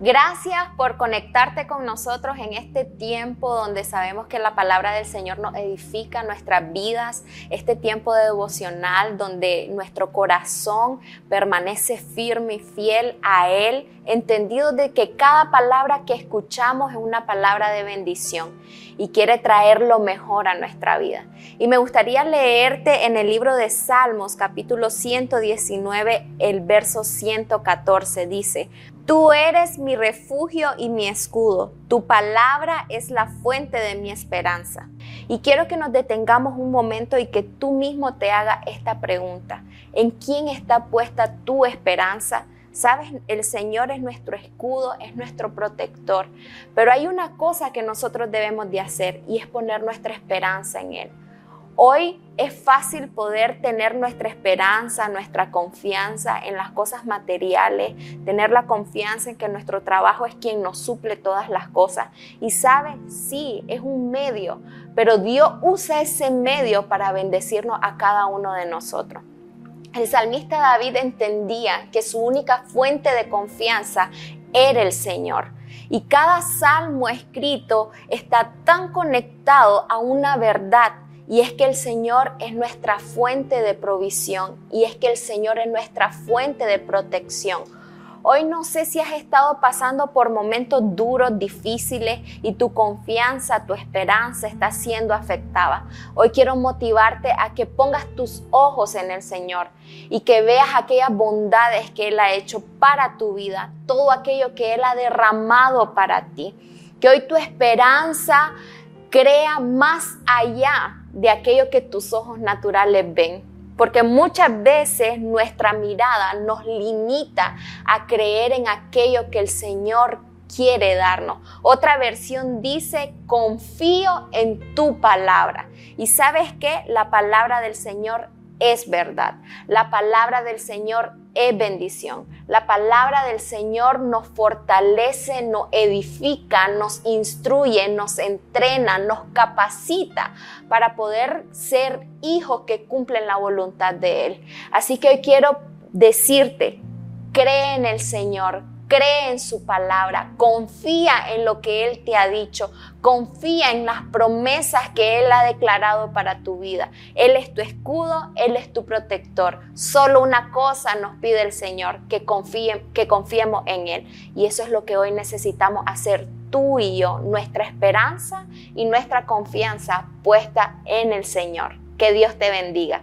Gracias por conectarte con nosotros en este tiempo donde sabemos que la palabra del Señor nos edifica nuestras vidas, este tiempo de devocional donde nuestro corazón permanece firme y fiel a Él, entendido de que cada palabra que escuchamos es una palabra de bendición y quiere traer lo mejor a nuestra vida. Y me gustaría leerte en el libro de Salmos capítulo 119, el verso 114, dice, Tú eres mi refugio y mi escudo. Tu palabra es la fuente de mi esperanza. Y quiero que nos detengamos un momento y que tú mismo te hagas esta pregunta. ¿En quién está puesta tu esperanza? Sabes, el Señor es nuestro escudo, es nuestro protector. Pero hay una cosa que nosotros debemos de hacer y es poner nuestra esperanza en Él. Hoy es fácil poder tener nuestra esperanza, nuestra confianza en las cosas materiales, tener la confianza en que nuestro trabajo es quien nos suple todas las cosas. Y sabe, sí, es un medio, pero Dios usa ese medio para bendecirnos a cada uno de nosotros. El salmista David entendía que su única fuente de confianza era el Señor. Y cada salmo escrito está tan conectado a una verdad y es que el Señor es nuestra fuente de provisión y es que el Señor es nuestra fuente de protección. Hoy no sé si has estado pasando por momentos duros, difíciles y tu confianza, tu esperanza está siendo afectada. Hoy quiero motivarte a que pongas tus ojos en el Señor y que veas aquellas bondades que Él ha hecho para tu vida, todo aquello que Él ha derramado para ti. Que hoy tu esperanza crea más allá de aquello que tus ojos naturales ven. Porque muchas veces nuestra mirada nos limita a creer en aquello que el Señor quiere darnos. Otra versión dice, confío en tu palabra. Y sabes que la palabra del Señor es verdad. La palabra del Señor es bendición. La palabra del Señor nos fortalece, nos edifica, nos instruye, nos entrena, nos capacita para poder ser hijos que cumplen la voluntad de Él. Así que hoy quiero decirte, cree en el Señor, cree en su palabra, confía en lo que Él te ha dicho, confía en las promesas que Él ha declarado para tu vida. Él es tu escudo, Él es tu protector. Solo una cosa nos pide el Señor, que, que confiemos en Él. Y eso es lo que hoy necesitamos hacer tú y yo, nuestra esperanza y nuestra confianza puesta en el Señor. Que Dios te bendiga.